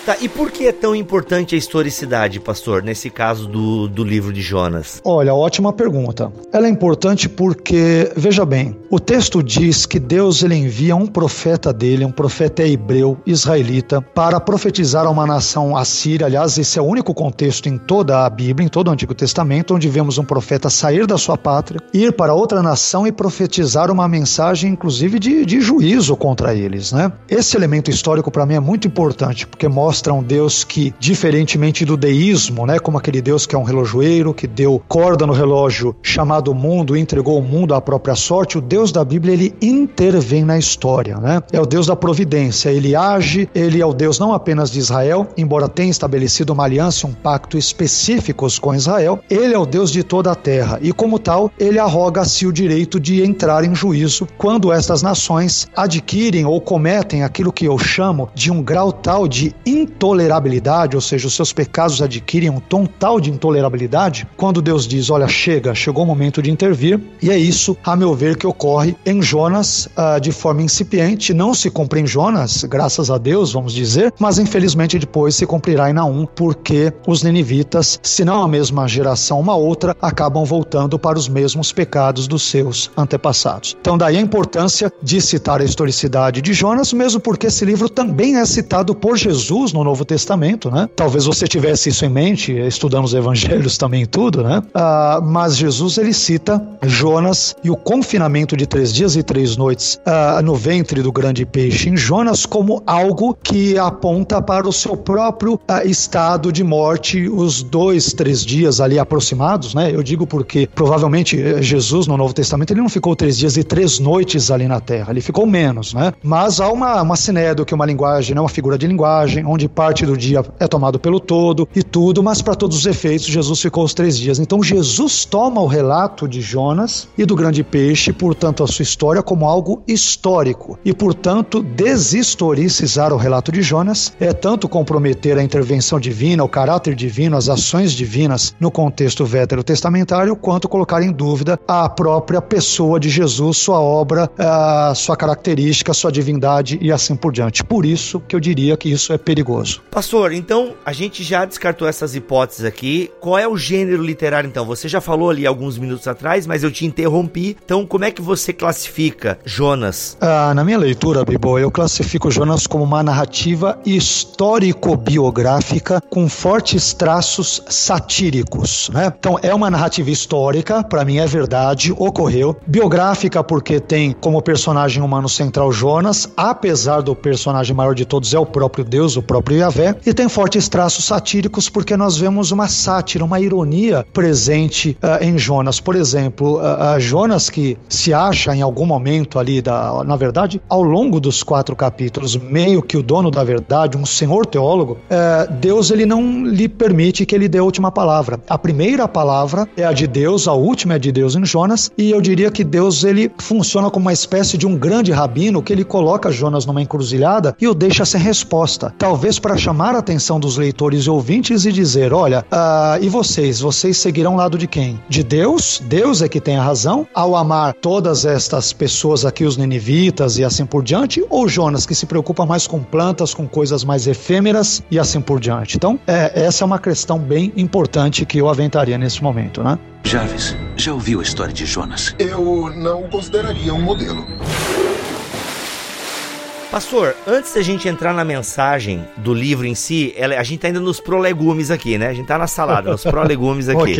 B: Tá, e por que é tão importante a historicidade, pastor, nesse caso do, do livro de Jonas?
F: Olha, ótima pergunta. Ela é importante porque, veja bem, o texto diz que Deus ele envia um profeta dele, um profeta hebreu, israelita, para profetizar a uma nação assíria. Aliás, esse é o único contexto em toda a Bíblia, em todo o Antigo Testamento, onde vemos um profeta sair da sua pátria, ir para outra nação e profetizar uma mensagem, inclusive, de, de juízo contra eles. Né? Esse elemento histórico, para mim, é muito importante, porque mostra mostra um Deus que, diferentemente do deísmo, né, como aquele Deus que é um relojoeiro, que deu corda no relógio chamado mundo e entregou o mundo à própria sorte, o Deus da Bíblia ele intervém na história, né? É o Deus da providência, ele age, ele é o Deus não apenas de Israel, embora tenha estabelecido uma aliança, um pacto específicos com Israel, ele é o Deus de toda a terra e como tal, ele arroga a si o direito de entrar em juízo quando estas nações adquirem ou cometem aquilo que eu chamo de um grau tal de intolerabilidade, ou seja, os seus pecados adquirem um tom tal de intolerabilidade, quando Deus diz: Olha, chega, chegou o momento de intervir, e é isso, a meu ver, que ocorre em Jonas uh, de forma incipiente. Não se cumpre em Jonas, graças a Deus, vamos dizer, mas infelizmente depois se cumprirá em Naum, porque os ninivitas, se não a mesma geração, uma outra, acabam voltando para os mesmos pecados dos seus antepassados. Então, daí a importância de citar a historicidade de Jonas, mesmo porque esse livro também é citado por Jesus no Novo Testamento, né? Talvez você tivesse isso em mente, estudando os evangelhos também tudo, né? Ah, mas Jesus ele cita Jonas e o confinamento de três dias e três noites ah, no ventre do grande peixe em Jonas como algo que aponta para o seu próprio ah, estado de morte, os dois, três dias ali aproximados, né? Eu digo porque provavelmente eh, Jesus no Novo Testamento ele não ficou três dias e três noites ali na Terra, ele ficou menos, né? Mas há uma, uma é uma linguagem, né? uma figura de linguagem, onde parte do dia é tomado pelo todo e tudo, mas para todos os efeitos, Jesus ficou os três dias. Então Jesus toma o relato de Jonas e do grande peixe, portanto, a sua história, como algo histórico. E, portanto, deshistoricizar o relato de Jonas é tanto comprometer a intervenção divina, o caráter divino, as ações divinas no contexto veterotestamentário, quanto colocar em dúvida a própria pessoa de Jesus, sua obra, a sua característica, sua divindade e assim por diante. Por isso que eu diria que isso é perigoso perigoso.
B: Pastor, então a gente já descartou essas hipóteses aqui. Qual é o gênero literário então? Você já falou ali alguns minutos atrás, mas eu te interrompi. Então, como é que você classifica Jonas?
F: Ah, na minha leitura, Bibo, eu classifico Jonas como uma narrativa histórico-biográfica com fortes traços satíricos, né? Então, é uma narrativa histórica, para mim é verdade, ocorreu. Biográfica porque tem como personagem humano central Jonas, apesar do personagem maior de todos é o próprio Deus, o próprio próprio e tem fortes traços satíricos porque nós vemos uma sátira, uma ironia presente uh, em Jonas. Por exemplo, uh, Jonas que se acha em algum momento ali, da, na verdade, ao longo dos quatro capítulos, meio que o dono da verdade, um senhor teólogo, uh, Deus ele não lhe permite que ele dê a última palavra. A primeira palavra é a de Deus, a última é de Deus em Jonas, e eu diria que Deus ele funciona como uma espécie de um grande rabino que ele coloca Jonas numa encruzilhada e o deixa sem resposta. Talvez para chamar a atenção dos leitores e ouvintes e dizer: olha, uh, e vocês? Vocês seguirão ao lado de quem? De Deus? Deus é que tem a razão ao amar todas estas pessoas aqui, os ninivitas e assim por diante? Ou Jonas que se preocupa mais com plantas, com coisas mais efêmeras e assim por diante? Então, é, essa é uma questão bem importante que eu aventaria nesse momento, né?
G: Jarvis, já ouviu a história de Jonas?
H: Eu não o consideraria um modelo.
B: Pastor, antes da gente entrar na mensagem do livro em si, ela, a gente tá ainda nos prolegumes aqui, né? A gente tá na salada, nos prolegumes aqui.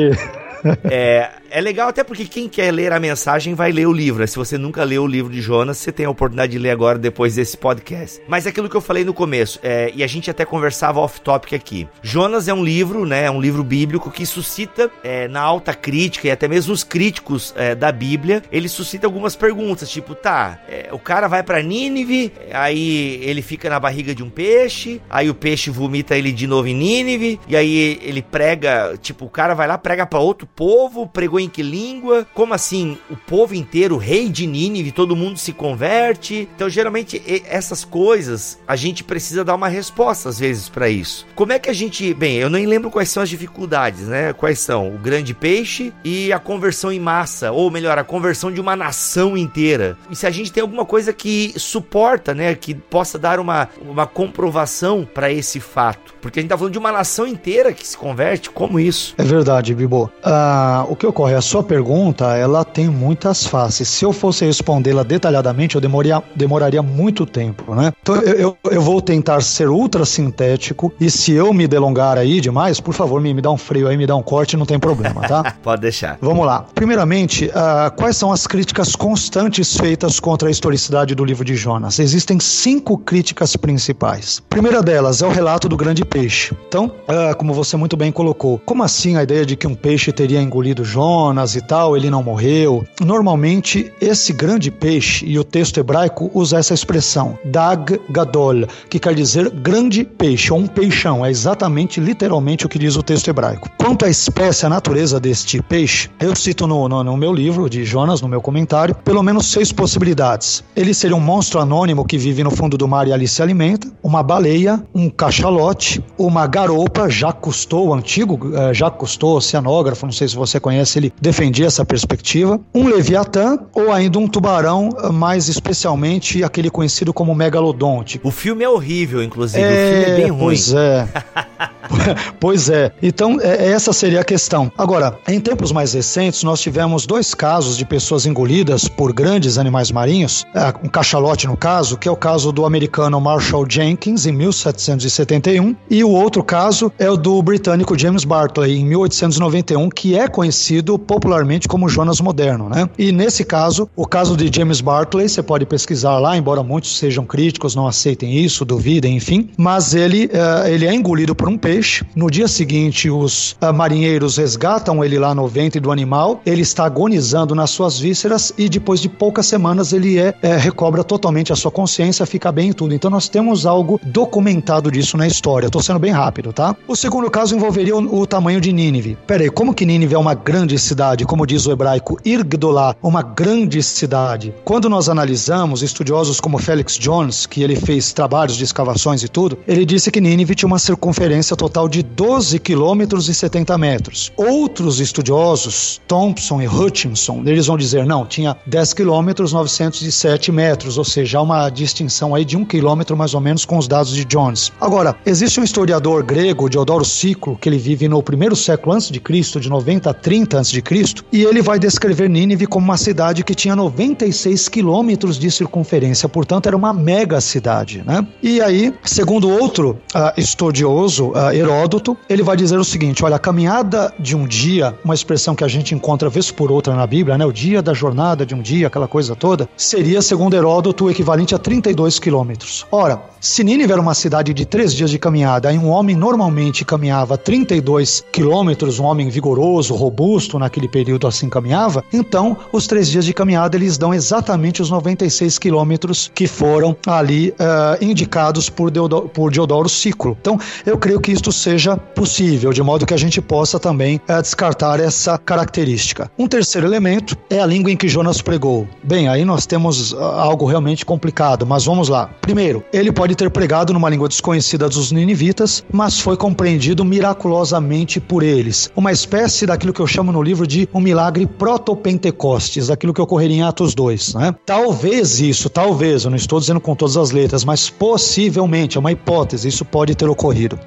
B: É, é legal até porque quem quer ler a mensagem vai ler o livro. Se você nunca leu o livro de Jonas, você tem a oportunidade de ler agora depois desse podcast. Mas é aquilo que eu falei no começo, é, e a gente até conversava off-topic aqui. Jonas é um livro, né? É um livro bíblico que suscita é, na alta crítica e até mesmo os críticos é, da Bíblia, ele suscita algumas perguntas, tipo, tá, é, o cara vai para Nínive, aí ele fica na barriga de um peixe, aí o peixe vomita ele de novo em Nínive, e aí ele prega, tipo, o cara vai lá, prega para outro povo, pregou em que língua? Como assim? O povo inteiro, o rei de Nínive, todo mundo se converte? Então, geralmente, essas coisas, a gente precisa dar uma resposta às vezes para isso. Como é que a gente. Bem, eu nem lembro quais são as dificuldades, né? Quais são? O grande peixe e a conversão em massa, ou melhor, a conversão de uma nação inteira. E se a gente tem alguma coisa que suporta, né? Que possa dar uma, uma comprovação para esse fato. Porque a gente tá falando de uma nação inteira que se converte, como isso?
F: É verdade, Bibo. Uh, o que ocorre? A sua pergunta, ela tem muitas faces. Se eu fosse respondê-la detalhadamente, eu demoraria, demoraria muito tempo, né? Então eu, eu, eu, vou tentar ser ultra sintético e se eu me delongar aí demais, por favor, me, me dá um freio aí, me dá um corte, não tem problema, tá?
B: Pode deixar.
F: Vamos lá. Primeiramente, uh, quais são as críticas constantes feitas contra a historicidade do livro de Jonas? Existem cinco críticas principais. A primeira delas é o relato do grande peixe. Então, uh, como você muito bem colocou, como assim a ideia de que um peixe teria engolido Jonas e tal, ele não morreu? Normalmente, esse grande peixe, e o texto hebraico usa essa expressão, Dag Gadol, que quer dizer grande peixe, ou um peixão. É exatamente, literalmente, o que diz o texto hebraico. Quanto à espécie, a natureza deste peixe, eu cito no, no, no meu livro de Jonas, no meu comentário, pelo menos seis possibilidades. Ele seria um monstro anônimo que vive no fundo do mar e ali se alimenta, uma baleia, um cachalote, uma garopa, já custou, o antigo eh, já custou, oceanógrafo, não sei se você conhece, ele defendia essa perspectiva, um leviatã ou ainda um tubarão, mais especialmente aquele conhecido como megalodonte.
B: O filme é horrível, inclusive, é, o filme é bem ruim.
F: Pois é. pois é. Então, é, essa seria a questão. Agora, em tempos mais recentes, nós tivemos dois casos de pessoas engolidas por grandes animais marinhos, é, um cachalote no caso, que é o caso do americano Marshall Jenkins, em 1771, e o outro caso é o do britânico James Bartley, em 1891, que é conhecido popularmente como Jonas Moderno, né? E nesse caso, o caso de James Bartley, você pode pesquisar lá, embora muitos sejam críticos, não aceitem isso, duvidem, enfim, mas ele, uh, ele é engolido por um peixe. No dia seguinte, os uh, marinheiros resgatam ele lá no ventre do animal, ele está agonizando nas suas vísceras e depois de poucas semanas ele é, é recobra totalmente a sua consciência, fica bem em tudo. Então nós temos algo documentado disso na história. Estou sendo bem rápido, tá? O segundo caso envolveria o, o tamanho de Nínive. Peraí, como que Nínive é uma grande cidade, como diz o hebraico Irgdolá, uma grande cidade? Quando nós analisamos estudiosos como Felix Jones, que ele fez trabalhos de escavações e tudo, ele disse que Nínive tinha uma circunferência total de 12 quilômetros e 70 metros. Outros estudiosos, Thompson e Hutchinson, eles vão dizer, não, tinha 10 quilômetros 907 metros, ou seja, há uma distinção aí de um quilômetro mais ou menos com os dados de Jones. Agora, existe um historiador grego, Diodoro Ciclo, que ele vive no primeiro século antes de Cristo, de 90 a 30 antes de Cristo, e ele vai descrever Nínive como uma cidade que tinha 96 quilômetros de circunferência, portanto era uma mega cidade, né? E aí, segundo outro uh, estudioso, uh, Heródoto, ele vai dizer o seguinte: olha, a caminhada de um dia, uma expressão que a gente encontra vez por outra na Bíblia, né? O dia da jornada de um dia, aquela coisa toda, seria, segundo Heródoto, o equivalente a 32 quilômetros. Ora, se Nínive era uma cidade de três dias de caminhada e um homem normalmente caminhava 32 quilômetros, um homem vigoroso, robusto naquele período assim caminhava, então os três dias de caminhada eles dão exatamente os 96 quilômetros que foram ali uh, indicados por, Deodoro, por Diodoro Ciclo. Então eu creio que seja possível, de modo que a gente possa também uh, descartar essa característica. Um terceiro elemento é a língua em que Jonas pregou. Bem, aí nós temos uh, algo realmente complicado, mas vamos lá. Primeiro, ele pode ter pregado numa língua desconhecida dos ninivitas, mas foi compreendido miraculosamente por eles. Uma espécie daquilo que eu chamo no livro de um milagre proto-pentecostes, daquilo que ocorreria em Atos 2. Né? Talvez isso, talvez, eu não estou dizendo com todas as letras, mas possivelmente, é uma hipótese, isso pode ter ocorrido.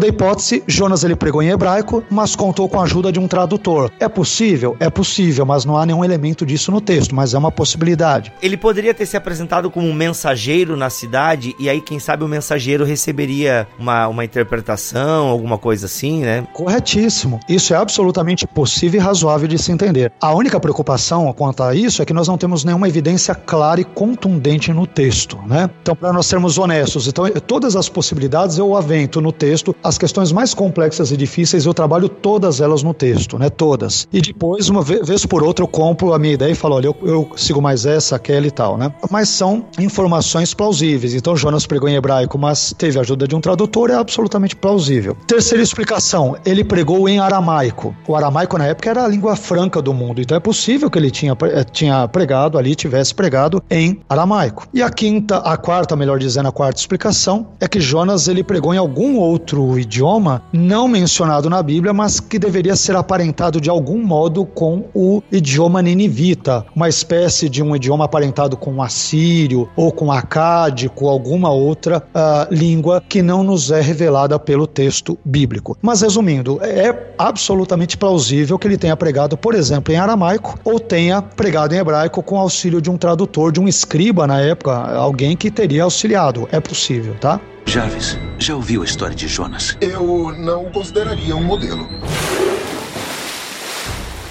F: Segunda hipótese, Jonas ele pregou em hebraico, mas contou com a ajuda de um tradutor. É possível? É possível, mas não há nenhum elemento disso no texto, mas é uma possibilidade.
B: Ele poderia ter se apresentado como um mensageiro na cidade e aí, quem sabe, o mensageiro receberia uma, uma interpretação, alguma coisa assim, né?
F: Corretíssimo. Isso é absolutamente possível e razoável de se entender. A única preocupação quanto a isso é que nós não temos nenhuma evidência clara e contundente no texto, né? Então, para nós sermos honestos, então todas as possibilidades eu avento no texto, as questões mais complexas e difíceis eu trabalho todas elas no texto, né? Todas. E depois, uma vez por outra, eu compro a minha ideia e falo, olha, eu, eu sigo mais essa, aquela e tal, né? Mas são informações plausíveis. Então, Jonas pregou em hebraico, mas teve a ajuda de um tradutor, é absolutamente plausível. Terceira explicação, ele pregou em aramaico. O aramaico na época era a língua franca do mundo, então é possível que ele tinha, eh, tinha pregado ali, tivesse pregado em aramaico. E a quinta, a quarta, melhor dizendo, a quarta explicação é que Jonas ele pregou em algum outro idioma não mencionado na Bíblia, mas que deveria ser aparentado de algum modo com o idioma ninivita, uma espécie de um idioma aparentado com o assírio ou com o acádico, alguma outra uh, língua que não nos é revelada pelo texto bíblico. Mas resumindo, é absolutamente plausível que ele tenha pregado, por exemplo, em aramaico ou tenha pregado em hebraico com auxílio de um tradutor, de um escriba na época, alguém que teria auxiliado. É possível, tá?
G: Jarvis, já ouviu a história de Jonas?
H: Eu não o consideraria um modelo.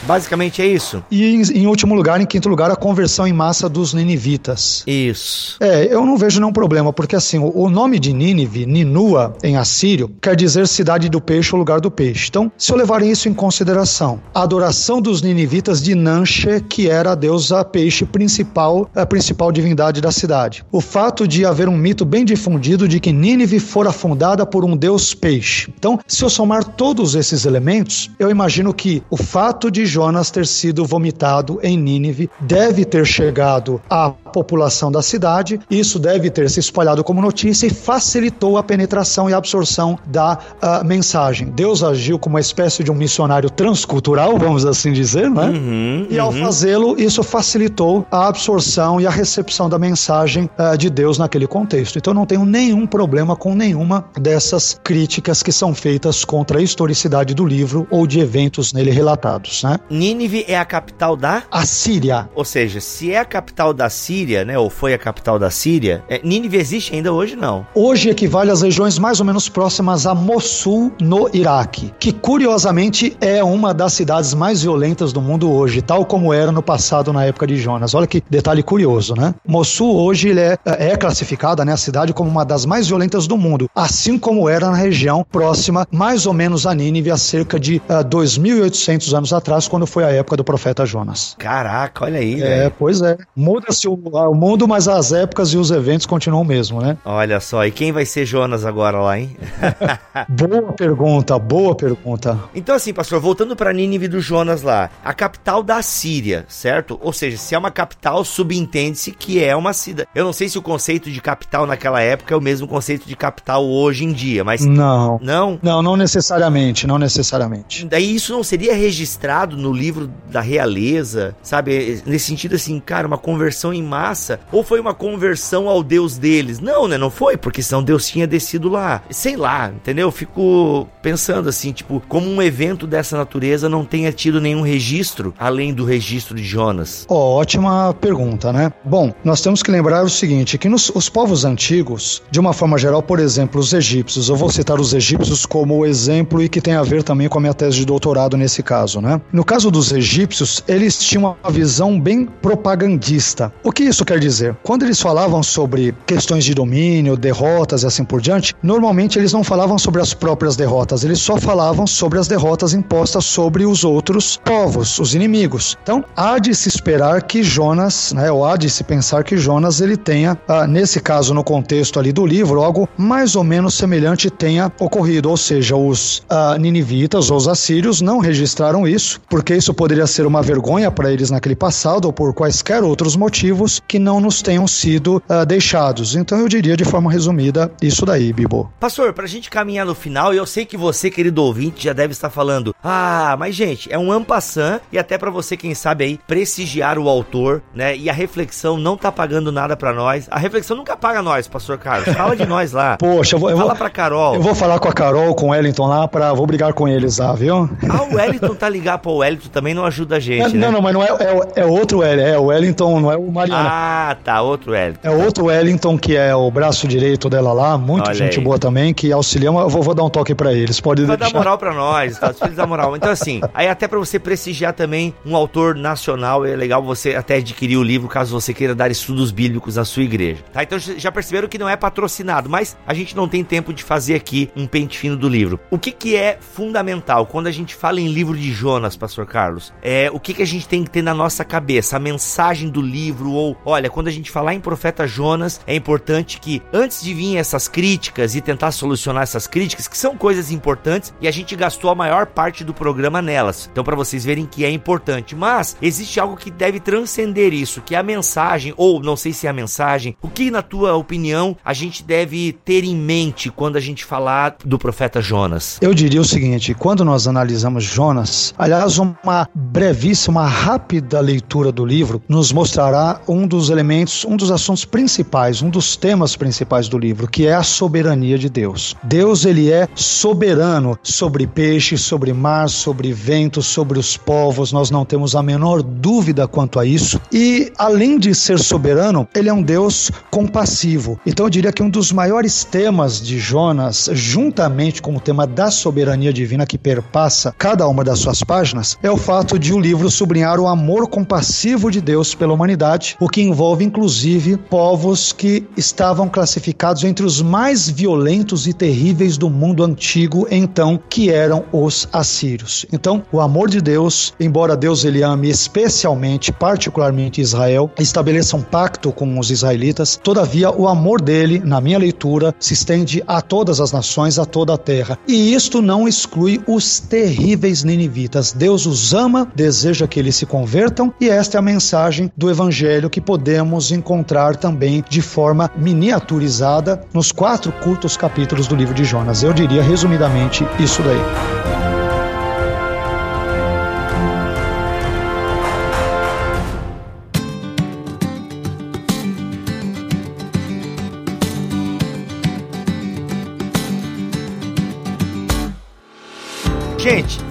B: Basicamente é isso.
F: E em, em, último lugar, em quinto lugar, a conversão em massa dos ninivitas.
B: Isso.
F: É, eu não vejo nenhum problema, porque assim, o, o nome de Nínive, Ninua, em assírio, quer dizer cidade do peixe ou lugar do peixe. Então, se eu levar isso em consideração, a adoração dos ninivitas de Nanche, que era a deusa peixe principal, a principal divindade da cidade. O fato de haver um mito bem difundido de que Nínive fora fundada por um deus peixe. Então, se eu somar todos esses elementos, eu imagino que o fato de Jonas ter sido vomitado em Nínive deve ter chegado à população da cidade, isso deve ter se espalhado como notícia e facilitou a penetração e absorção da uh, mensagem. Deus agiu como uma espécie de um missionário transcultural, vamos assim dizer, né? Uhum, e ao uhum. fazê-lo, isso facilitou a absorção e a recepção da mensagem uh, de Deus naquele contexto. Então não tenho nenhum problema com nenhuma dessas críticas que são feitas contra a historicidade do livro ou de eventos nele relatados, né?
B: Nínive é a capital da
F: Assíria.
B: Ou seja, se é a capital da Síria, né, ou foi a capital da Síria, é, Nínive existe ainda hoje não?
F: Hoje equivale às regiões mais ou menos próximas a Mossul, no Iraque, que curiosamente é uma das cidades mais violentas do mundo hoje, tal como era no passado na época de Jonas. Olha que detalhe curioso, né? Mossul hoje ele é, é classificada, né, a cidade como uma das mais violentas do mundo, assim como era na região próxima, mais ou menos a Nínive, há cerca de uh, 2.800 anos atrás, quando quando foi a época do profeta Jonas.
B: Caraca, olha aí.
F: É, véio. pois é. Muda-se o, o, mundo, mas as épocas e os eventos continuam o mesmo, né?
B: Olha só, e quem vai ser Jonas agora lá, hein?
F: boa pergunta, boa pergunta.
B: Então, assim, pastor, voltando para Nínive do Jonas lá, a capital da Síria, certo? Ou seja, se é uma capital, subentende-se que é uma cidade. Eu não sei se o conceito de capital naquela época é o mesmo conceito de capital hoje em dia, mas.
F: Não.
B: Não?
F: Não, não necessariamente, não necessariamente.
B: Daí isso não seria registrado no livro da realeza, sabe? Nesse sentido assim, cara, uma conversão em massa, ou foi uma conversão ao Deus deles? Não, né? Não foi, porque senão Deus tinha descido lá. Sei lá, entendeu? Eu fico pensando assim, tipo, como um evento dessa natureza não tenha tido nenhum registro além do registro de Jonas.
F: Oh, ótima pergunta, né? Bom, nós temos que lembrar o seguinte, que nos os povos antigos, de uma forma geral, por exemplo, os egípcios, eu vou citar os egípcios como exemplo e que tem a ver também com a minha tese de doutorado nesse caso, né? No caso dos egípcios, eles tinham uma visão bem propagandista. O que isso quer dizer? Quando eles falavam sobre questões de domínio, derrotas e assim por diante, normalmente eles não falavam sobre as próprias derrotas, eles só falavam sobre as derrotas impostas sobre os outros povos, os inimigos. Então, há de se esperar que Jonas, né, ou há de se pensar que Jonas ele tenha, ah, nesse caso, no contexto ali do livro, algo mais ou menos semelhante tenha ocorrido, ou seja, os ah, ninivitas ou os assírios não registraram isso, porque isso poderia ser uma vergonha para eles naquele passado ou por quaisquer outros motivos que não nos tenham sido ah, deixados. Então eu diria de forma resumida isso daí, Bibo.
B: Pastor, pra gente caminhar no final, eu sei que você, querido ouvinte, já deve estar falando: "Ah, mas gente, é um ampassant e até para você quem sabe aí prestigiar o autor, né? E a reflexão não tá pagando nada para nós. A reflexão nunca paga nós, pastor Carlos. Fala de nós lá.
F: Poxa, eu vou, eu
B: Fala pra Carol.
F: eu vou falar com a Carol, com o Wellington lá, pra, vou brigar com eles lá, viu?
B: Ah, o Wellington tá ligado pro Wellington também não ajuda a gente,
F: não,
B: né?
F: não, mas não é, é, é outro Wellington, é o Wellington, não é o Mariano.
B: Ah, tá, outro Wellington.
F: É outro Wellington, que é o braço direito dela lá, muito
B: Olha
F: gente
B: aí.
F: boa também, que auxilia. Eu vou, vou dar um toque pra eles, pode
B: Vai dar
F: deixar.
B: moral pra nós, tá? Os filhos da moral. Então, assim, aí até pra você prestigiar também um autor nacional, é legal você até adquirir o livro caso você queira dar estudos bíblicos na sua igreja, tá? Então já perceberam que não é patrocinado, mas a gente não tem tempo de fazer aqui um pente fino do livro. O que que é fundamental quando a gente fala em livro de Jonas, pastor Carlos? É o que que a gente tem que ter na nossa cabeça, a mensagem do livro ou, olha, quando a gente falar em profeta Jonas, é importante que antes de vir essas críticas e tentar solucionar essas críticas, que são coisas importantes e a gente gastou a maior parte do programa nelas. Então para vocês verem que é importante, mas existe algo que deve transcender isso, que é a mensagem ou não sei se é a mensagem. O que na tua opinião a gente deve ter em mente quando a gente falar do profeta Jonas?
F: Eu diria o seguinte: quando nós analisamos Jonas, aliás, uma brevíssima, rápida leitura do livro nos mostrará um dos elementos, um dos assuntos principais, um dos temas principais do livro, que é a soberania de Deus. Deus, ele é soberano sobre peixe, sobre mar, sobre vento, sobre os povos, nós não temos a menor dúvida quanto a isso. E, além de ser soberano, ele é um Deus compassivo. Então, eu diria que um dos maiores temas de Jonas, juntamente com o tema da soberania divina que perpassa cada uma das suas páginas, é o fato de o livro sublinhar o amor compassivo de Deus pela humanidade, o que envolve inclusive povos que estavam classificados entre os mais violentos e terríveis do mundo antigo, então, que eram os assírios. Então, o amor de Deus, embora Deus ele ame especialmente, particularmente Israel, estabeleça um pacto com os israelitas, todavia o amor dele, na minha leitura, se estende a todas as nações, a toda a terra. E isto não exclui os terríveis ninivitas. Deus os ama, deseja que eles se convertam, e esta é a mensagem do evangelho que podemos encontrar também de forma miniaturizada nos quatro curtos capítulos do livro de Jonas. Eu diria resumidamente isso daí.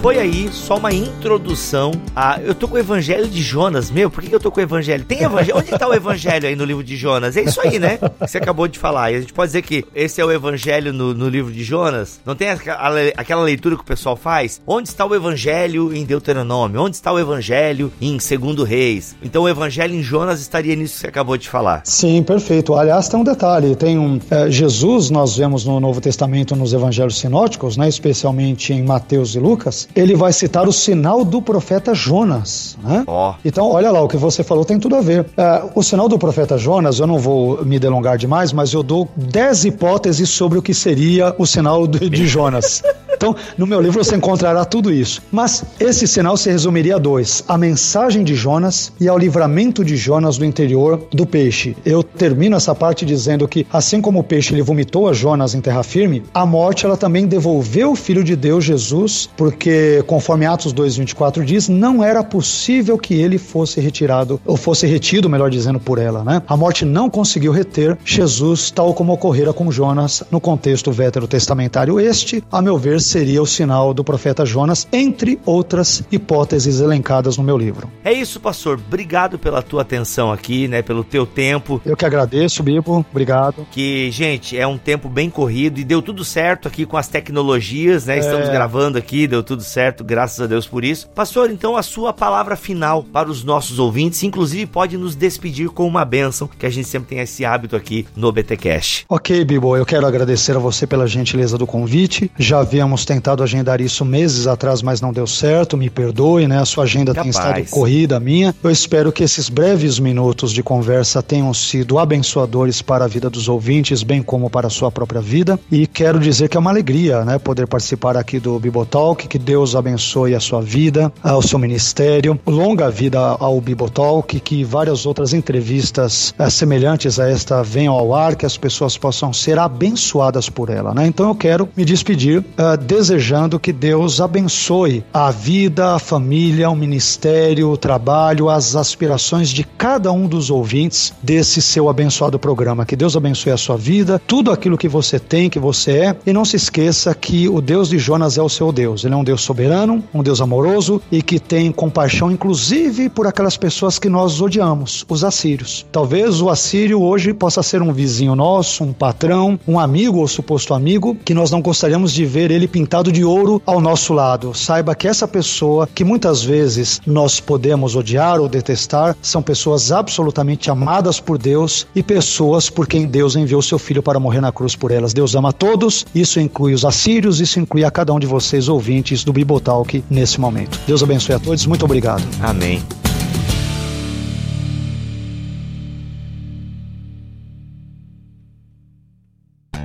B: Foi aí só uma introdução a. Eu tô com o evangelho de Jonas, meu. Por que que eu tô com o evangelho? Tem evangelho? Onde tá o evangelho aí no livro de Jonas? É isso aí, né? Que Você acabou de falar. E a gente pode dizer que esse é o evangelho no, no livro de Jonas? Não tem a le- aquela leitura que o pessoal faz? Onde está o evangelho em Deuteronômio? Onde está o evangelho em Segundo Reis? Então o evangelho em Jonas estaria nisso que você acabou de falar.
F: Sim, perfeito. Aliás, tem um detalhe: tem um. eh, Jesus, nós vemos no Novo Testamento, nos evangelhos sinóticos, né, especialmente em Mateus e Lucas, ele vai citar o sinal do profeta Jonas. Né?
B: Ó.
F: Então, olha lá, o que você falou tem tudo a ver. Eh, o sinal do profeta Jonas, eu não vou me delongar demais, mas eu dou 10 hipóteses sobre o que seria o sinal de, de Jonas. Então, no meu livro você encontrará tudo isso. Mas esse sinal se resumiria a dois: a mensagem de Jonas e ao livramento de Jonas do interior do peixe. Eu termino essa parte dizendo que, assim como o peixe ele vomitou a Jonas em terra firme, a morte ela também devolveu o Filho de Deus Jesus, porque, conforme Atos 2,24 diz, não era possível que ele fosse retirado, ou fosse retido, melhor dizendo, por ela. Né? A morte não conseguiu reter Jesus, tal como ocorrera com Jonas no contexto veterotestamentário. Este, a meu ver, seria o sinal do profeta Jonas, entre outras hipóteses elencadas no meu livro.
B: É isso, pastor. Obrigado pela tua atenção aqui, né? Pelo teu tempo.
F: Eu que agradeço, Bibo. Obrigado.
B: Que, gente, é um tempo bem corrido e deu tudo certo aqui com as tecnologias, né? É. Estamos gravando aqui, deu tudo certo, graças a Deus por isso. Pastor, então a sua palavra final para os nossos ouvintes, inclusive pode nos despedir com uma bênção, que a gente sempre tem esse hábito aqui no BTcast.
F: Ok, Bibo, eu quero agradecer a você pela gentileza do convite. Já tentado agendar isso meses atrás, mas não deu certo. Me perdoe, né? A sua agenda Capaz. tem estado corrida, a minha. Eu espero que esses breves minutos de conversa tenham sido abençoadores para a vida dos ouvintes, bem como para a sua própria vida. E quero dizer que é uma alegria, né, poder participar aqui do Bibotalk. Que Deus abençoe a sua vida, ao seu ministério, longa vida ao Bibotalk, que várias outras entrevistas eh, semelhantes a esta venham ao ar, que as pessoas possam ser abençoadas por ela, né? Então eu quero me despedir uh, desejando que Deus abençoe a vida, a família, o ministério, o trabalho, as aspirações de cada um dos ouvintes desse seu abençoado programa. Que Deus abençoe a sua vida, tudo aquilo que você tem, que você é, e não se esqueça que o Deus de Jonas é o seu Deus. Ele é um Deus soberano, um Deus amoroso e que tem compaixão, inclusive por aquelas pessoas que nós odiamos, os assírios. Talvez o assírio hoje possa ser um vizinho nosso, um patrão, um amigo ou suposto amigo, que nós não gostaríamos de ver ele pintado de ouro ao nosso lado. Saiba que essa pessoa, que muitas vezes nós podemos odiar ou detestar, são pessoas absolutamente amadas por Deus e pessoas por quem Deus enviou seu filho para morrer na cruz por elas. Deus ama a todos, isso inclui os assírios, isso inclui a cada um de vocês, ouvintes do Bibotalk, nesse momento. Deus abençoe a todos, muito obrigado.
B: Amém.